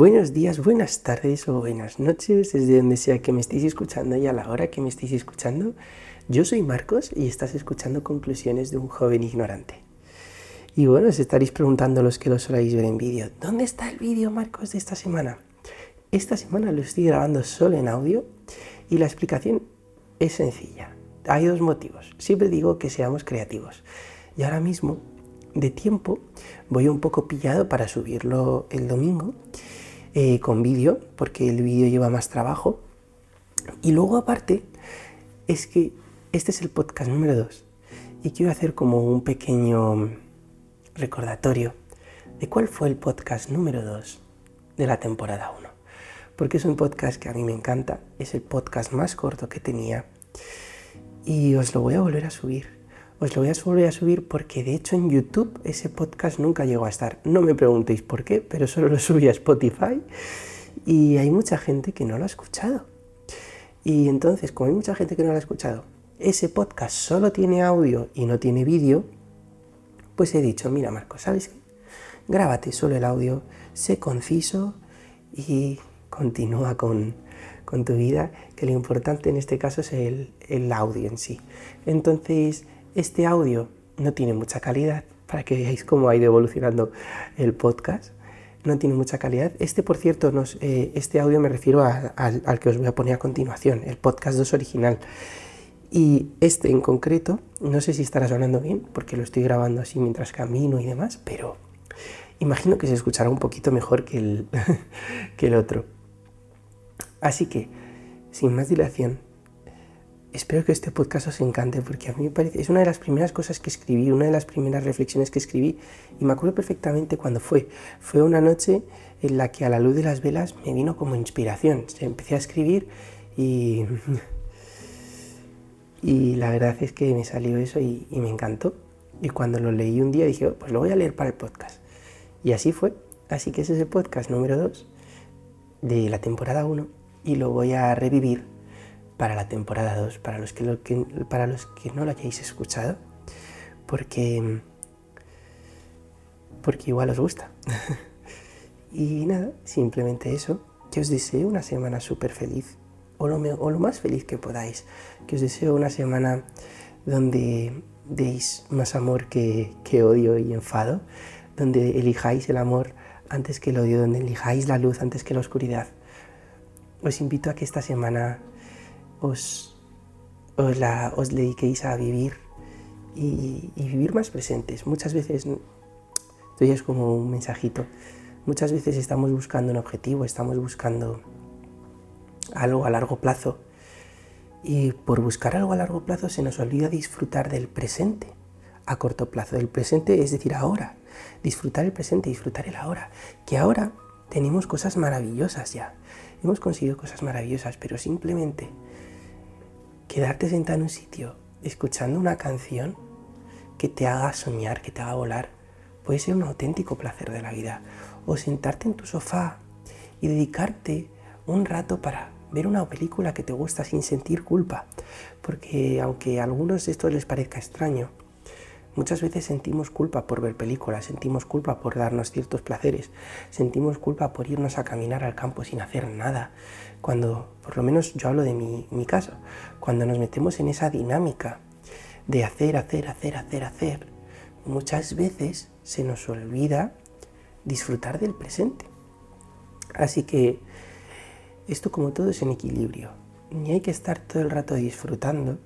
Buenos días, buenas tardes o buenas noches, desde donde sea que me estéis escuchando y a la hora que me estéis escuchando. Yo soy Marcos y estás escuchando Conclusiones de un joven ignorante. Y bueno, os estaréis preguntando los que lo soláis ver en vídeo, ¿dónde está el vídeo, Marcos, de esta semana? Esta semana lo estoy grabando solo en audio y la explicación es sencilla. Hay dos motivos. Siempre digo que seamos creativos. Y ahora mismo, de tiempo, voy un poco pillado para subirlo el domingo eh, con vídeo, porque el vídeo lleva más trabajo. Y luego aparte, es que este es el podcast número 2 y quiero hacer como un pequeño recordatorio de cuál fue el podcast número 2 de la temporada 1. Porque es un podcast que a mí me encanta, es el podcast más corto que tenía y os lo voy a volver a subir os lo voy a volver a subir porque de hecho en YouTube ese podcast nunca llegó a estar. No me preguntéis por qué, pero solo lo subí a Spotify y hay mucha gente que no lo ha escuchado. Y entonces, como hay mucha gente que no lo ha escuchado, ese podcast solo tiene audio y no tiene vídeo, pues he dicho, mira Marco, ¿sabes qué? Grábate solo el audio, sé conciso y continúa con, tu vida, que lo importante en este caso es el, el audio en sí. Entonces, este audio no tiene mucha calidad, para que veáis cómo ha ido evolucionando el podcast. No tiene mucha calidad. Este, por cierto, eh, este audio me refiero al que os voy a poner a continuación, el podcast 2 original. Y este en concreto, no sé si estará sonando bien, porque lo estoy grabando así mientras camino y demás, pero imagino que se escuchará un poquito mejor que el, que el otro. Así que, sin más dilación, Espero que este podcast os encante porque a mí me parece, es una de las primeras cosas que escribí, una de las primeras reflexiones que escribí y me acuerdo perfectamente cuando fue. Fue una noche en la que a la luz de las velas me vino como inspiración. Empecé a escribir y, y la verdad es que me salió eso y, me encantó. Y cuando lo leí un día dije, oh, pues lo voy a leer para el podcast. Y así fue. Así que ese es el podcast número 2 de la temporada 1 y lo voy a revivir para la temporada 2, para los que, para los que no lo hayáis escuchado, porque, porque igual os gusta. y nada, simplemente eso, que os deseo una semana súper feliz, o lo, o lo más feliz que podáis, que os deseo una semana donde deis más amor que, que odio y enfado, donde elijáis el amor antes que el odio, donde elijáis la luz antes que la oscuridad. Os invito a que esta semana os, os, la, dediquéis a vivir y, vivir más presentes. Muchas veces, esto ya es como un mensajito, muchas veces estamos buscando un objetivo, estamos buscando algo a largo plazo y por buscar algo a largo plazo se nos olvida disfrutar del presente a corto plazo, del presente es decir ahora, disfrutar el presente, disfrutar el ahora, que ahora tenemos cosas maravillosas ya, hemos conseguido cosas maravillosas, pero simplemente quedarte sentado en un sitio escuchando una canción que te haga soñar, que te haga volar, puede ser un auténtico placer de la vida. O sentarte en tu sofá y dedicarte un rato para ver una película que te gusta sin sentir culpa. Porque aunque a algunos esto les parezca extraño, Muchas veces sentimos culpa por ver películas, sentimos culpa por darnos ciertos placeres, sentimos culpa por irnos a caminar al campo sin hacer nada. Cuando, por lo menos yo hablo de mi, mi caso, cuando nos metemos en esa dinámica de hacer, hacer, hacer, hacer, hacer, muchas veces se nos olvida disfrutar del presente. Así que esto como todo es en equilibrio. Ni hay que estar todo el rato disfrutando,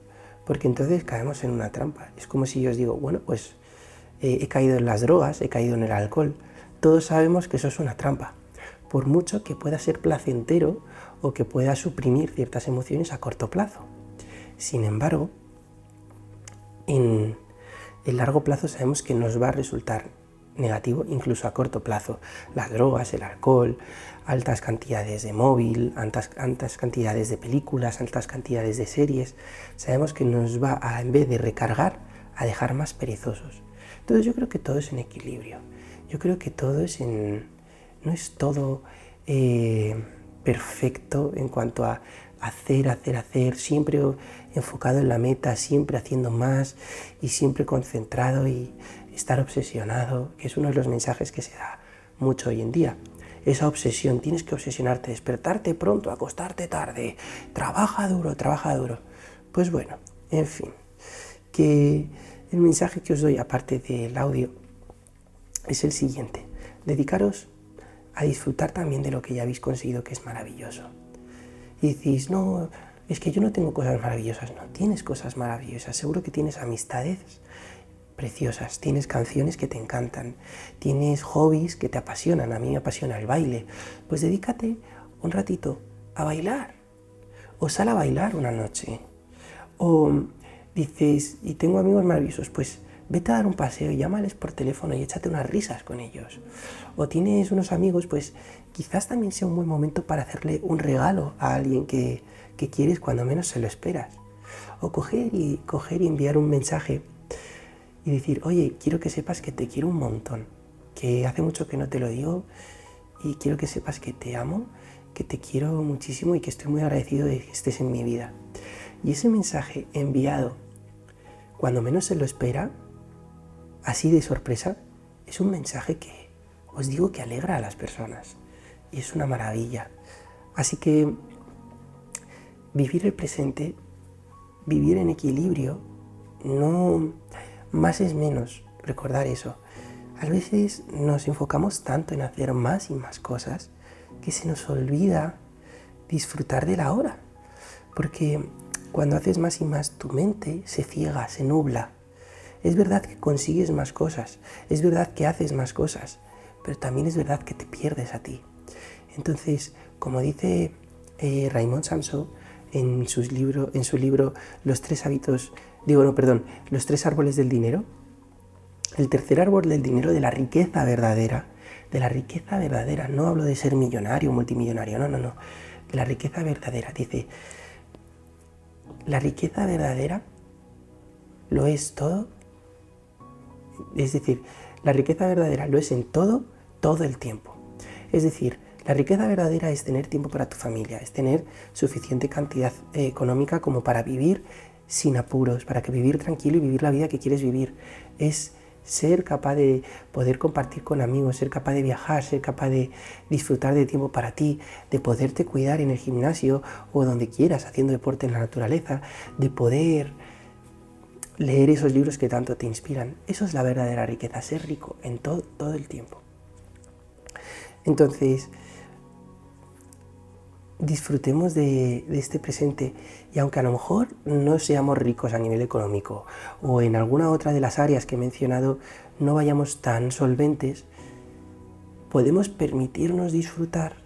porque entonces caemos en una trampa. Es como si yo os digo, bueno, pues eh, he caído en las drogas, he caído en el alcohol. Todos sabemos que eso es una trampa, por mucho que pueda ser placentero o que pueda suprimir ciertas emociones a corto plazo. Sin embargo, en el largo plazo sabemos que nos va a resultar negativo incluso a corto plazo. Las drogas, el alcohol, altas cantidades de móvil, altas, altas, cantidades de películas, altas cantidades de series, sabemos que nos va a, en vez de recargar, a dejar más perezosos. Entonces yo creo que todo es en equilibrio. Yo creo que todo es en... no es todo eh, perfecto en cuanto a hacer, hacer, hacer, siempre enfocado en la meta, siempre haciendo más y siempre concentrado y estar obsesionado, que es uno de los mensajes que se da mucho hoy en día. esa obsesión, tienes que obsesionarte, despertarte pronto, acostarte tarde, trabaja duro, trabaja duro. Pues bueno, en fin, que el mensaje que os doy aparte del audio es el siguiente, dedicaros a disfrutar también de lo que ya habéis conseguido que es maravilloso. Y decís, no, es que yo no tengo cosas maravillosas, no, tienes cosas maravillosas, seguro que tienes amistades preciosas, tienes canciones que te encantan, tienes hobbies que te apasionan, a mí me apasiona el baile, pues dedícate un ratito a bailar, o sal a bailar una noche, o dices, y tengo amigos maravillosos, pues vete a dar un paseo y llámales por teléfono y échate unas risas con ellos. O tienes unos amigos, pues quizás también sea un buen momento para hacerle un regalo a alguien que, que quieres cuando menos se lo esperas. O coger y, coger y enviar un mensaje y decir, oye, quiero que sepas que te quiero un montón, que hace mucho que no te lo digo y quiero que sepas que te amo, que te quiero muchísimo y que estoy muy agradecido de que estés en mi vida. Y ese mensaje enviado cuando menos se lo espera, así de sorpresa, es un mensaje que os digo que alegra a las personas y es una maravilla. Así que vivir el presente, vivir en equilibrio, no más es menos, recordar eso. A veces nos enfocamos tanto en hacer más y más cosas que se nos olvida disfrutar de la hora. Porque cuando haces más y más tu mente se ciega, se nubla. Es verdad que consigues más cosas, es verdad que haces más cosas, pero también es verdad que te pierdes a ti. Entonces, como dice eh, Raymond Samson en, sus en su libro Los tres hábitos digo, no, perdón, los tres árboles del dinero, el tercer árbol del dinero de la riqueza verdadera, de la riqueza verdadera, no hablo de ser millonario, multimillonario, no, no, no, de la riqueza verdadera, dice, la riqueza verdadera lo es todo, es decir, la riqueza verdadera lo es en todo, todo el tiempo. Es decir, la riqueza verdadera es tener tiempo para tu familia, es tener suficiente cantidad eh, económica como para vivir sin apuros, para que vivir tranquilo y vivir la vida que quieres vivir. Es ser capaz de poder compartir con amigos, ser capaz de viajar, ser capaz de disfrutar de tiempo para ti, de poderte cuidar en el gimnasio o donde quieras, haciendo deporte en la naturaleza, de poder leer esos libros que tanto te inspiran. Eso es la verdadera riqueza, ser rico en todo, todo el tiempo. Entonces, disfrutemos de, este presente y aunque a lo mejor no seamos ricos a nivel económico o en alguna otra de las áreas que he mencionado no vayamos tan solventes, podemos permitirnos disfrutar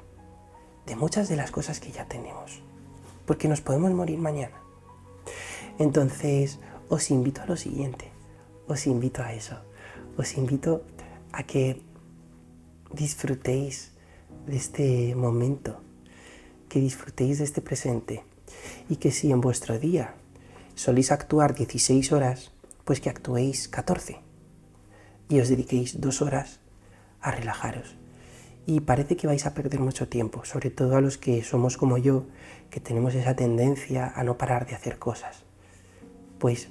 de muchas de las cosas que ya tenemos, porque nos podemos morir mañana. Entonces, os invito a lo siguiente, os invito a eso, os invito a que disfrutéis de este momento que disfrutéis de este presente y que si en vuestro día soléis actuar 16 horas, pues que actuéis 14 y os dediquéis dos horas a relajaros. Y parece que vais a perder mucho tiempo, sobre todo a los que somos como yo, que tenemos esa tendencia a no parar de hacer cosas. Pues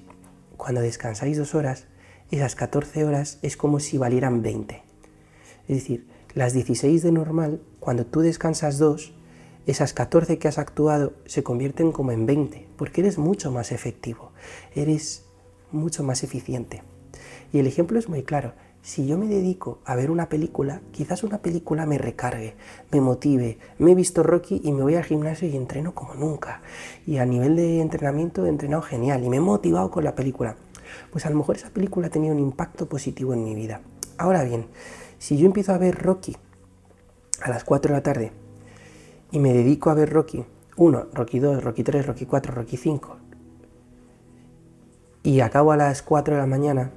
cuando descansáis dos horas, esas 14 horas es como si valieran 20. Es decir, las 16 de normal, cuando tú descansas dos, esas 14 que has actuado se convierten como en 20, porque eres mucho más efectivo, eres mucho más eficiente. Y el ejemplo es muy claro. Si yo me dedico a ver una película, quizás una película me recargue, me motive. Me he visto Rocky y me voy al gimnasio y entreno como nunca. Y a nivel de entrenamiento he entrenado genial y me he motivado con la película. Pues a lo mejor esa película ha tenido un impacto positivo en mi vida. Ahora bien, si yo empiezo a ver Rocky a las 4 de la tarde y me dedico a ver Rocky 1, Rocky 2, Rocky 3, Rocky 4, Rocky 5 y acabo a las 4 de la mañana,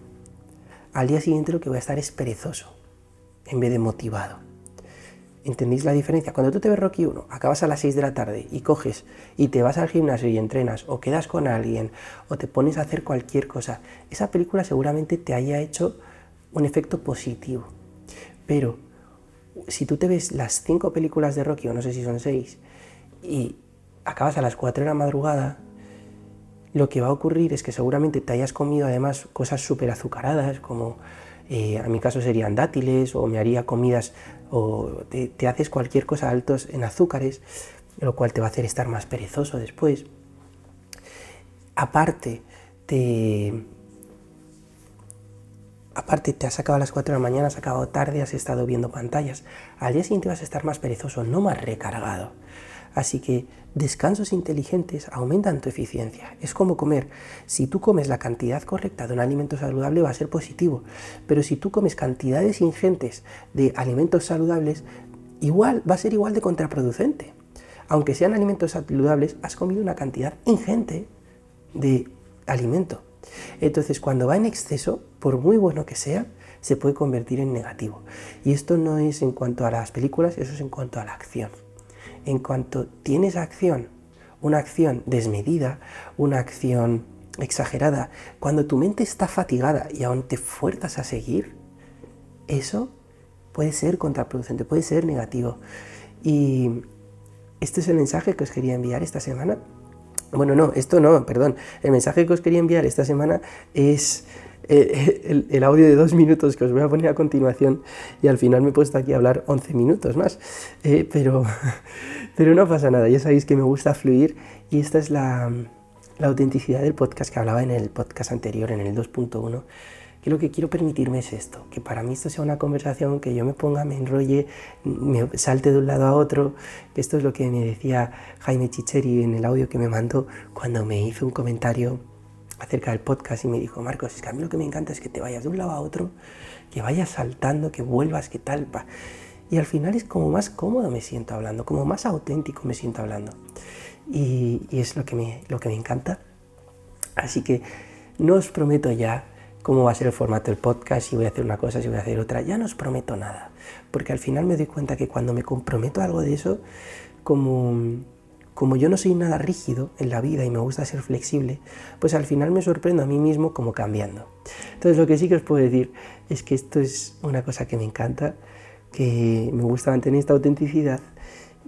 al día siguiente lo que voy a estar es perezoso en vez de motivado. ¿Entendéis la diferencia? Cuando tú te ves Rocky 1, acabas a las 6 de la tarde y coges y te vas al gimnasio y entrenas o quedas con alguien o te pones a hacer cualquier cosa, esa película seguramente te haya hecho un efecto positivo. Pero si tú te ves las cinco películas de Rocky, o no sé si son seis, y acabas a las 4 de la madrugada, lo que va a ocurrir es que seguramente te hayas comido además cosas súper azucaradas, como eh, a mi caso serían dátiles, o me haría comidas o te, haces cualquier cosa altos en azúcares, lo cual te va a hacer estar más perezoso después. Aparte, te, aparte te has acabado a las 4 de la mañana, has acabado tarde, has estado viendo pantallas. Al día siguiente vas a estar más perezoso, no más recargado. Así que descansos inteligentes aumentan tu eficiencia. Es como comer. Si tú comes la cantidad correcta de un alimento saludable va a ser positivo. Pero si tú comes cantidades ingentes de alimentos saludables, igual va a ser igual de contraproducente. Aunque sean alimentos saludables, has comido una cantidad ingente de alimento. Entonces, cuando va en exceso, por muy bueno que sea, se puede convertir en negativo. Y esto no es en cuanto a las películas, eso es en cuanto a la acción en cuanto tienes acción, una acción desmedida, una acción exagerada, cuando tu mente está fatigada y aún te fuerzas a seguir, eso puede ser contraproducente, puede ser negativo. Y este es el mensaje que os quería enviar esta semana. Bueno, no, esto no, perdón. El mensaje que os quería enviar esta semana es eh, el, audio de dos minutos que os voy a poner a continuación y al final me he puesto aquí a hablar 11 minutos más. Eh, pero, pero no pasa nada, ya sabéis que me gusta fluir y esta es la, la autenticidad del podcast que hablaba en el podcast anterior, en el 2.1 que lo que quiero permitirme es esto, que para mí esto sea una conversación, que yo me ponga, me enrolle, me salte de un lado a otro, esto es lo que me decía Jaime Chicheri en el audio que me mandó cuando me hizo un comentario acerca del podcast y me dijo, Marcos, es que a mí lo que me encanta es que te vayas de un lado a otro, que vayas saltando, que vuelvas, que tal. Y al final es como más cómodo me siento hablando, como más auténtico me siento hablando. Y, es lo que, me, lo que me encanta. Así que no os prometo ya cómo va a ser el formato del podcast, si voy a hacer una cosa, si voy a hacer otra. Ya no os prometo nada. Porque al final me doy cuenta que cuando me comprometo a algo de eso, como como yo no soy nada rígido en la vida y me gusta ser flexible, pues al final me sorprendo a mí mismo como cambiando. Entonces lo que sí que os puedo decir es que esto es una cosa que me encanta, que me gusta mantener esta autenticidad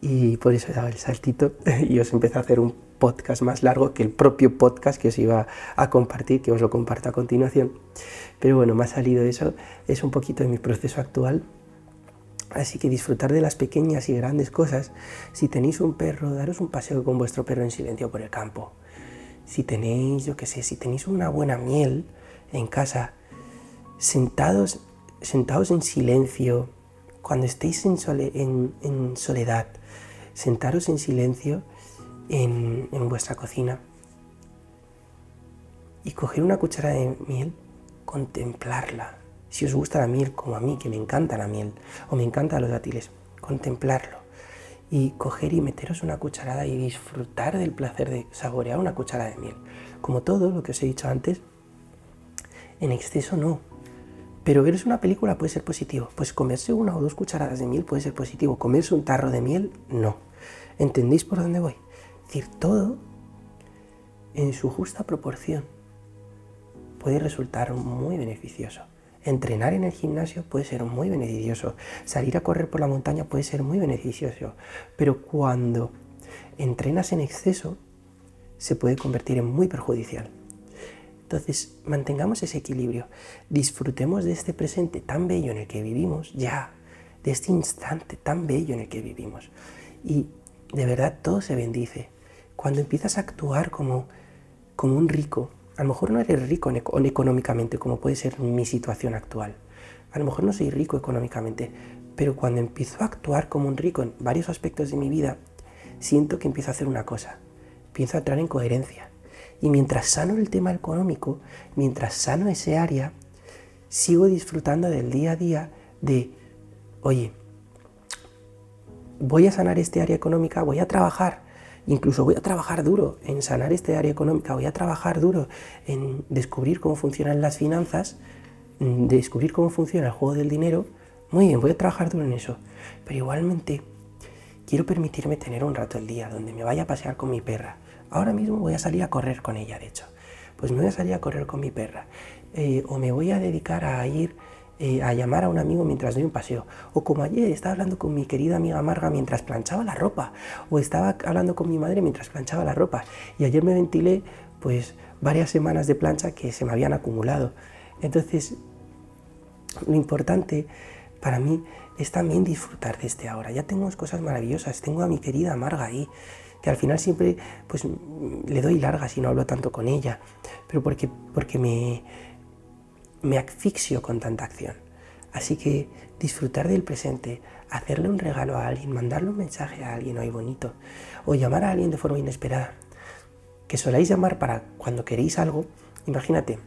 y por eso he dado el saltito y os empecé a hacer un podcast más largo que el propio podcast que os iba a compartir, que os lo comparto a continuación. Pero bueno, me ha salido eso, es un poquito de mi proceso actual Así que disfrutar de las pequeñas y grandes cosas. Si tenéis un perro, daros un paseo con vuestro perro en silencio por el campo. Si tenéis, yo qué sé, si tenéis una buena miel en casa, sentados, sentados en silencio, cuando estéis en, soledad, sentaros en silencio en, vuestra cocina y coger una cuchara de miel, contemplarla si os gusta la miel como a mí, que me encanta la miel, o me encantan los dátiles, contemplarlo y coger y meteros una cucharada y disfrutar del placer de saborear una cucharada de miel. Como todo lo que os he dicho antes, en exceso no. Pero veros una película puede ser positivo. Pues comerse una o dos cucharadas de miel puede ser positivo. Comerse un tarro de miel, no. ¿Entendéis por dónde voy? Es decir, todo en su justa proporción puede resultar muy beneficioso. Entrenar en el gimnasio puede ser muy beneficioso, salir a correr por la montaña puede ser muy beneficioso, pero cuando entrenas en exceso se puede convertir en muy perjudicial. Entonces, mantengamos ese equilibrio, disfrutemos de este presente tan bello en el que vivimos, ya, de este instante tan bello en el que vivimos. Y de verdad todo se bendice. Cuando empiezas a actuar como, como un rico, a lo mejor no eres rico económicamente como puede ser mi situación actual. A lo mejor no soy rico económicamente, pero cuando empiezo a actuar como un rico en varios aspectos de mi vida, siento que empiezo a hacer una cosa, empiezo a entrar en coherencia. Y mientras sano el tema económico, mientras sano ese área, sigo disfrutando del día a día de, oye, voy a sanar este área económica, voy a trabajar Incluso voy a trabajar duro en sanar este área económica, voy a trabajar duro en descubrir cómo funcionan las finanzas, descubrir cómo funciona el juego del dinero. Muy bien, voy a trabajar duro en eso. Pero igualmente quiero permitirme tener un rato el día donde me vaya a pasear con mi perra. Ahora mismo voy a salir a correr con ella, de hecho. Pues me voy a salir a correr con mi perra. Eh, o me voy a dedicar a ir eh, a llamar a un amigo mientras doy un paseo. O como ayer estaba hablando con mi querida amiga Marga mientras planchaba la ropa. O estaba hablando con mi madre mientras planchaba la ropa. Y ayer me ventilé pues varias semanas de plancha que se me habían acumulado. Entonces, lo importante para mí es también disfrutar de este ahora. Ya tengo cosas maravillosas, tengo a mi querida Marga ahí, que al final siempre pues le doy largas y no hablo tanto con ella, pero porque, porque me, me asfixio con tanta acción. Así que disfrutar del presente, hacerle un regalo a alguien, mandarle un mensaje a alguien hoy bonito, o llamar a alguien de forma inesperada, que soláis llamar para cuando queréis algo, imagínate,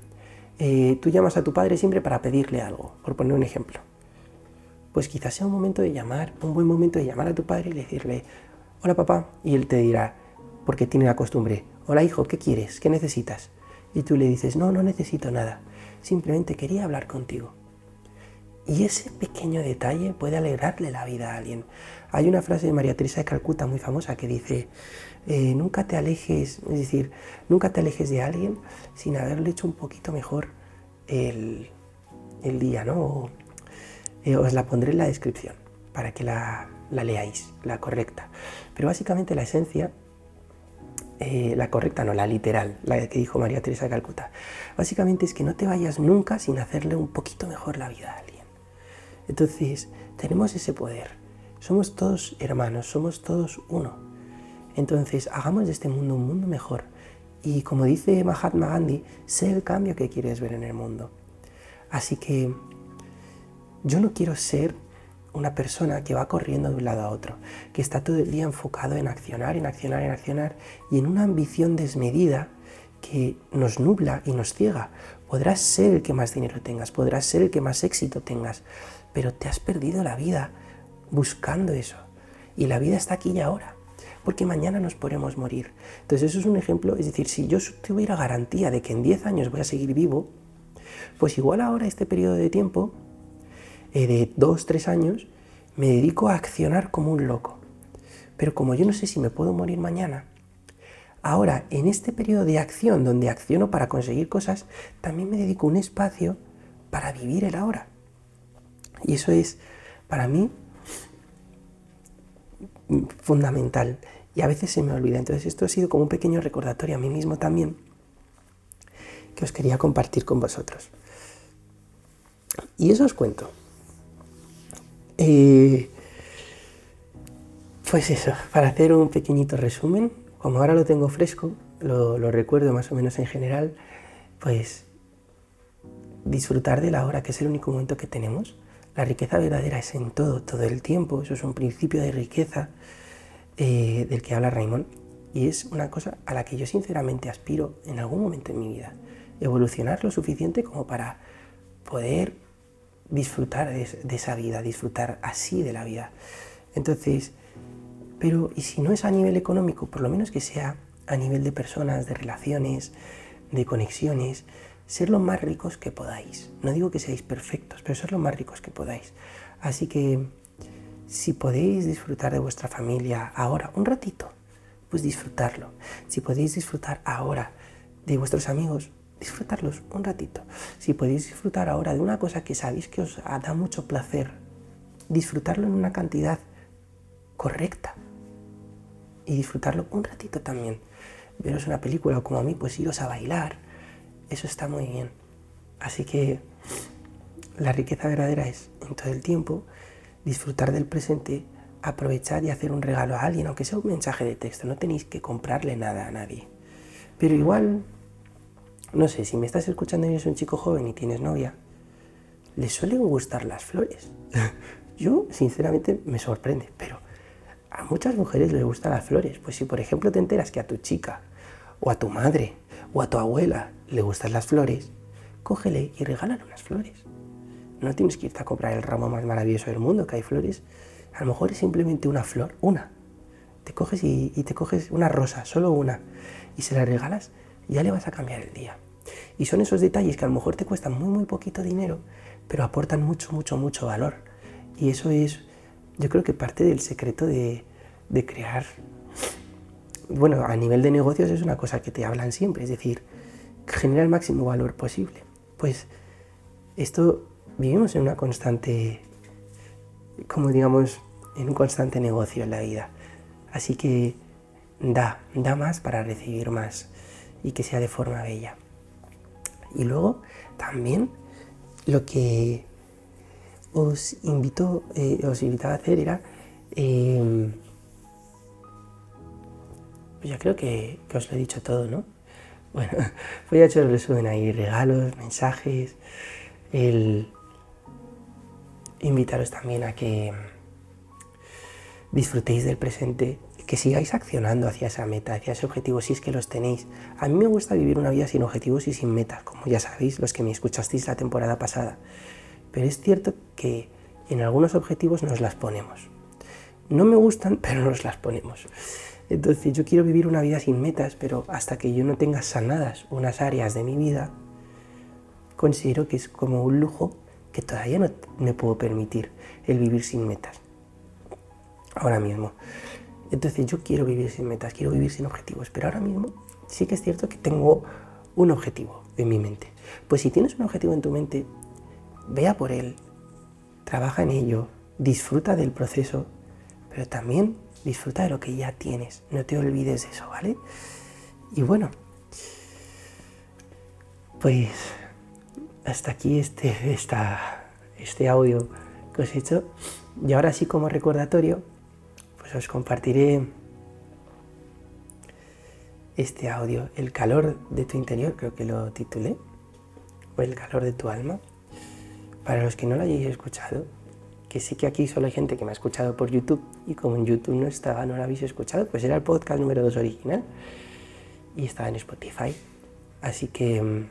eh, tú llamas a tu padre siempre para pedirle algo, por poner un ejemplo. Pues quizás sea un momento de llamar, un buen momento de llamar a tu padre y decirle, hola papá, y él te dirá, porque tiene la costumbre, hola hijo, ¿qué quieres? ¿Qué necesitas? Y tú le dices, no, no necesito nada, simplemente quería hablar contigo. Y ese pequeño detalle puede alegrarle la vida a alguien. Hay una frase de María Teresa de Calcuta muy famosa que dice, eh, nunca te alejes, es decir, nunca te alejes de alguien sin haberle hecho un poquito mejor el, día, ¿no? Eh, os la pondré en la descripción para que la, leáis, la correcta. Pero básicamente la esencia eh, la correcta, no, la literal, la que dijo María Teresa de Calcuta. Básicamente es que no te vayas nunca sin hacerle un poquito mejor la vida a alguien. Entonces, tenemos ese poder. Somos todos hermanos, somos todos uno. Entonces, hagamos de este mundo un mundo mejor. Y como dice Mahatma Gandhi, sé el cambio que quieres ver en el mundo. Así que yo no quiero ser una persona que va corriendo de un lado a otro, que está todo el día enfocado en accionar, en accionar, en accionar y en una ambición desmedida que nos nubla y nos ciega. Podrás ser el que más dinero tengas, podrás ser el que más éxito tengas, pero te has perdido la vida buscando eso. Y la vida está aquí y ahora, porque mañana nos podemos morir. Entonces eso es un ejemplo, es decir, si yo tuviera garantía de que en 10 años voy a seguir vivo, pues igual ahora este periodo de tiempo, eh, de 2, 3 años, me dedico a accionar como un loco. Pero como yo no sé si me puedo morir mañana, ahora en este periodo de acción donde acciono para conseguir cosas, también me dedico un espacio para vivir el ahora. Y eso es, para mí, fundamental. Y a veces se me olvida. Entonces esto ha sido como un pequeño recordatorio a mí mismo también que os quería compartir con vosotros. Y eso os cuento. Eh, pues eso, para hacer un pequeñito resumen, como ahora lo tengo fresco, lo, lo recuerdo más o menos en general, pues disfrutar de la hora, que es el único momento que tenemos, la riqueza verdadera es en todo, todo el tiempo. Eso es un principio de riqueza eh, del que habla Raymond. Y es una cosa a la que yo sinceramente aspiro en algún momento en mi vida. Evolucionar lo suficiente como para poder disfrutar de, esa vida, disfrutar así de la vida. Entonces, pero ¿y si no es a nivel económico? Por lo menos que sea a nivel de personas, de relaciones, de conexiones, ser lo más ricos que podáis. No digo que seáis perfectos, pero ser lo más ricos que podáis. Así que si podéis disfrutar de vuestra familia ahora, un ratito, pues disfrutarlo. Si podéis disfrutar ahora de vuestros amigos, disfrutarlos un ratito. Si podéis disfrutar ahora de una cosa que sabéis que os da mucho placer, disfrutarlo en una cantidad correcta. Y disfrutarlo un ratito también. Veros una película o como a mí, pues iros a bailar, eso está muy bien. Así que la riqueza verdadera es en todo el tiempo disfrutar del presente, aprovechar y hacer un regalo a alguien, aunque sea un mensaje de texto, no tenéis que comprarle nada a nadie. Pero igual, no sé, si me estás escuchando y eres un chico joven y tienes novia, le suelen gustar las flores. Yo, sinceramente, me sorprende, pero a muchas mujeres les gustan las flores. Pues si, por ejemplo, te enteras que a tu chica o a tu madre o a tu abuela le gustan las flores, cógele y regálale unas flores. No tienes que irte a comprar el ramo más maravilloso del mundo, que hay flores. A lo mejor es simplemente una flor, una. Te coges y, te coges una rosa, solo una, y se la regalas, ya le vas a cambiar el día. Y son esos detalles que a lo mejor te cuestan muy, muy poquito dinero, pero aportan mucho, mucho, mucho valor. Y eso es, yo creo que parte del secreto de, de crear bueno, a nivel de negocios es una cosa que te hablan siempre, es decir, genera el máximo valor posible. Pues esto vivimos en una constante, como digamos, en un constante negocio en la vida. Así que da, da más para recibir más y que sea de forma bella. Y luego también lo que os invito, eh, os invitaba a hacer era, em, pues ya creo que, os lo he dicho todo, ¿no? Bueno, voy a echar el resumen ahí, regalos, mensajes, el invitaros también a que disfrutéis del presente, que sigáis accionando hacia esa meta, hacia ese objetivo, si es que los tenéis. A mí me gusta vivir una vida sin objetivos y sin metas, como ya sabéis los que me escuchasteis la temporada pasada. Pero es cierto que en algunos objetivos nos las ponemos. No me gustan, pero nos las ponemos. Entonces yo quiero vivir una vida sin metas, pero hasta que yo no tenga sanadas unas áreas de mi vida, considero que es como un lujo que todavía no me puedo permitir el vivir sin metas. Ahora mismo. Entonces yo quiero vivir sin metas, quiero vivir sin objetivos, pero ahora mismo sí que es cierto que tengo un objetivo en mi mente. Pues si tienes un objetivo en tu mente, vea por él, trabaja en ello, disfruta del proceso, pero también disfruta de lo que ya tienes. No te olvides de eso, ¿vale? Y bueno, pues hasta aquí este, este audio que os he hecho. Y ahora sí como recordatorio, pues os compartiré este audio, El calor de tu interior, creo que lo titulé, o El calor de tu alma. Para los que no lo hayáis escuchado, que sí que aquí solo hay gente que me ha escuchado por YouTube y como en YouTube no estaba, no lo habéis escuchado, pues era el podcast número 2 original y estaba en Spotify. Así que mm,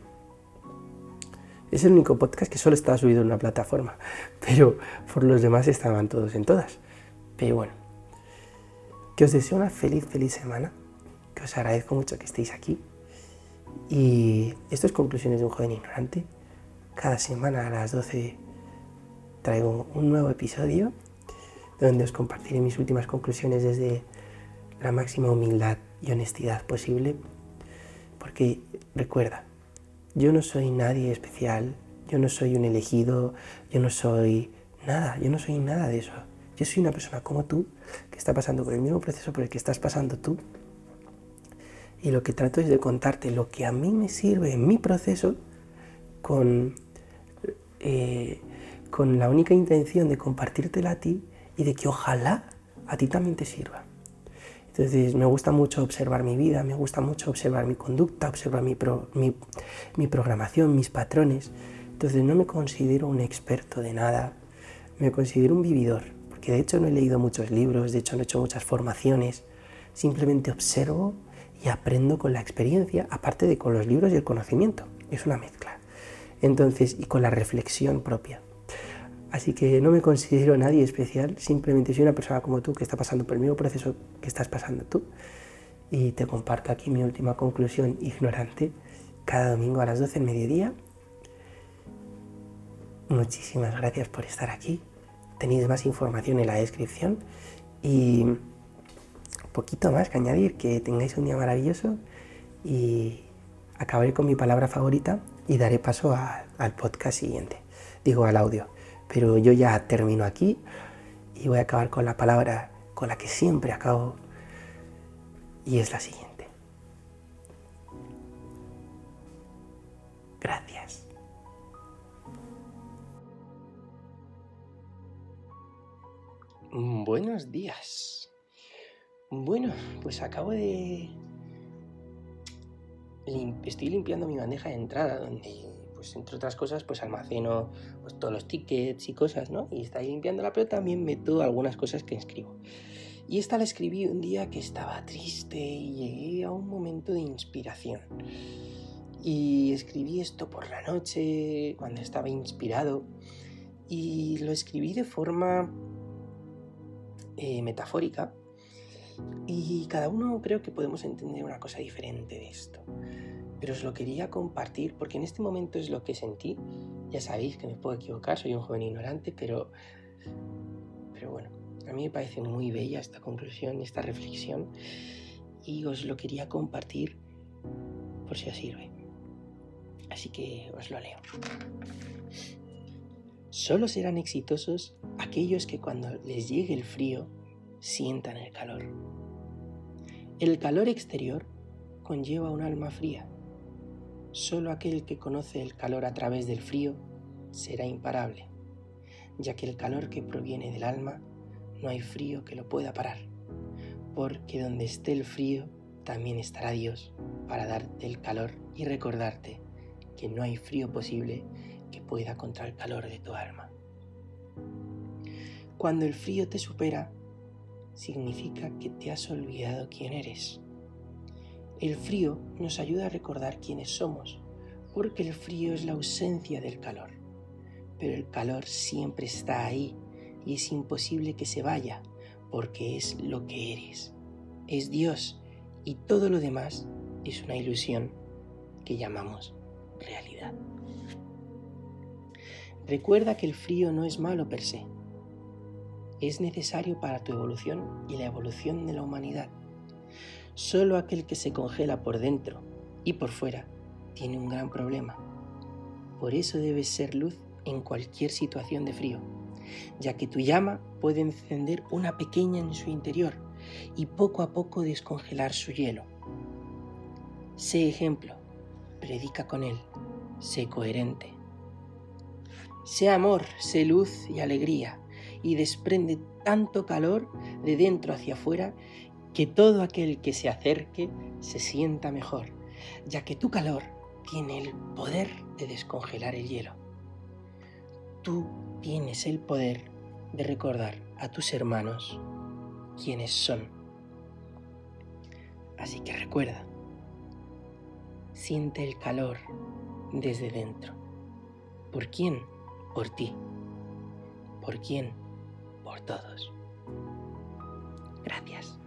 es el único podcast que solo estaba subido en una plataforma, pero por los demás estaban todos en todas. Pero bueno, que os deseo una feliz, feliz semana, que os agradezco mucho que estéis aquí. Y esto es Conclusiones de un joven ignorante. Cada semana a las 12 traigo un nuevo episodio donde os compartiré mis últimas conclusiones desde la máxima humildad y honestidad posible. Porque recuerda, yo no soy nadie especial, yo no soy un elegido, yo no soy nada, yo no soy nada de eso. Yo soy una persona como tú que está pasando por el mismo proceso por el que estás pasando tú. Y lo que trato es de contarte lo que a mí me sirve en mi proceso con, eh, con la única intención de compartírtela a ti y de que ojalá a ti también te sirva. Entonces me gusta mucho observar mi vida, me gusta mucho observar mi conducta, observar mi, mi programación, mis patrones. Entonces no me considero un experto de nada, me considero un vividor, porque de hecho no he leído muchos libros, de hecho no he hecho muchas formaciones, simplemente observo y aprendo con la experiencia, aparte de con los libros y el conocimiento, es una mezcla. Entonces, y con la reflexión propia. Así que no me considero nadie especial, simplemente soy una persona como tú que está pasando por el mismo proceso que estás pasando tú. Y te comparto aquí mi última conclusión ignorante cada domingo a las 12 del mediodía Muchísimas gracias por estar aquí. Tenéis más información en la descripción y poquito más que añadir, que tengáis un día maravilloso y acabaré con mi palabra favorita y daré paso al podcast siguiente, digo al audio. Pero yo ya termino aquí y voy a acabar con la palabra con la que siempre acabo y es la siguiente. Gracias. Buenos días. Bueno, pues acabo de... Estoy limpiando mi bandeja de entrada, donde, pues entre otras cosas, pues almaceno pues, todos los tickets y cosas, ¿no? Y está limpiándola, pero también meto algunas cosas que escribo. Y esta la escribí un día que estaba triste y llegué a un momento de inspiración. Y escribí esto por la noche, cuando estaba inspirado. Y lo escribí de forma eh, metafórica y cada uno creo que podemos entender una cosa diferente de esto. Pero os lo quería compartir porque en este momento es lo que sentí. Ya sabéis que me puedo equivocar, soy un joven ignorante, pero, pero bueno, a mí me parece muy bella esta conclusión, esta reflexión y os lo quería compartir por si os sirve. Así que os lo leo. Solo serán exitosos aquellos que cuando les llegue el frío sientan el calor. El calor exterior conlleva un alma fría. Solo aquel que conoce el calor a través del frío será imparable. ya que el calor que proviene del alma no hay frío que lo pueda parar, porque donde esté el frío también estará Dios para darte el calor y recordarte que no hay frío posible que pueda contra el calor de tu alma. Cuando el frío te supera, significa que te has olvidado quién eres. El frío nos ayuda a recordar quiénes somos, porque el frío es la ausencia del calor, pero el calor siempre está ahí y es imposible que se vaya, porque es lo que eres. Es Dios y todo lo demás es una ilusión que llamamos realidad. Recuerda que el frío no es malo per se. Es necesario para tu evolución y la evolución de la humanidad. Solo aquel que se congela por dentro y por fuera tiene un gran problema. Por eso debes ser luz en cualquier situación de frío, ya que tu llama puede encender una pequeña en su interior y poco a poco descongelar su hielo. Sé ejemplo, predica con él, sé coherente. Sé amor, sé luz y alegría, y desprende tanto calor de dentro hacia afuera que todo aquel que se acerque se sienta mejor, ya que tu calor tiene el poder de descongelar el hielo. Tú tienes el poder de recordar a tus hermanos quiénes son. Así que recuerda, siente el calor desde dentro. ¿Por quién? por ti. ¿Por quién? Por todos. Gracias.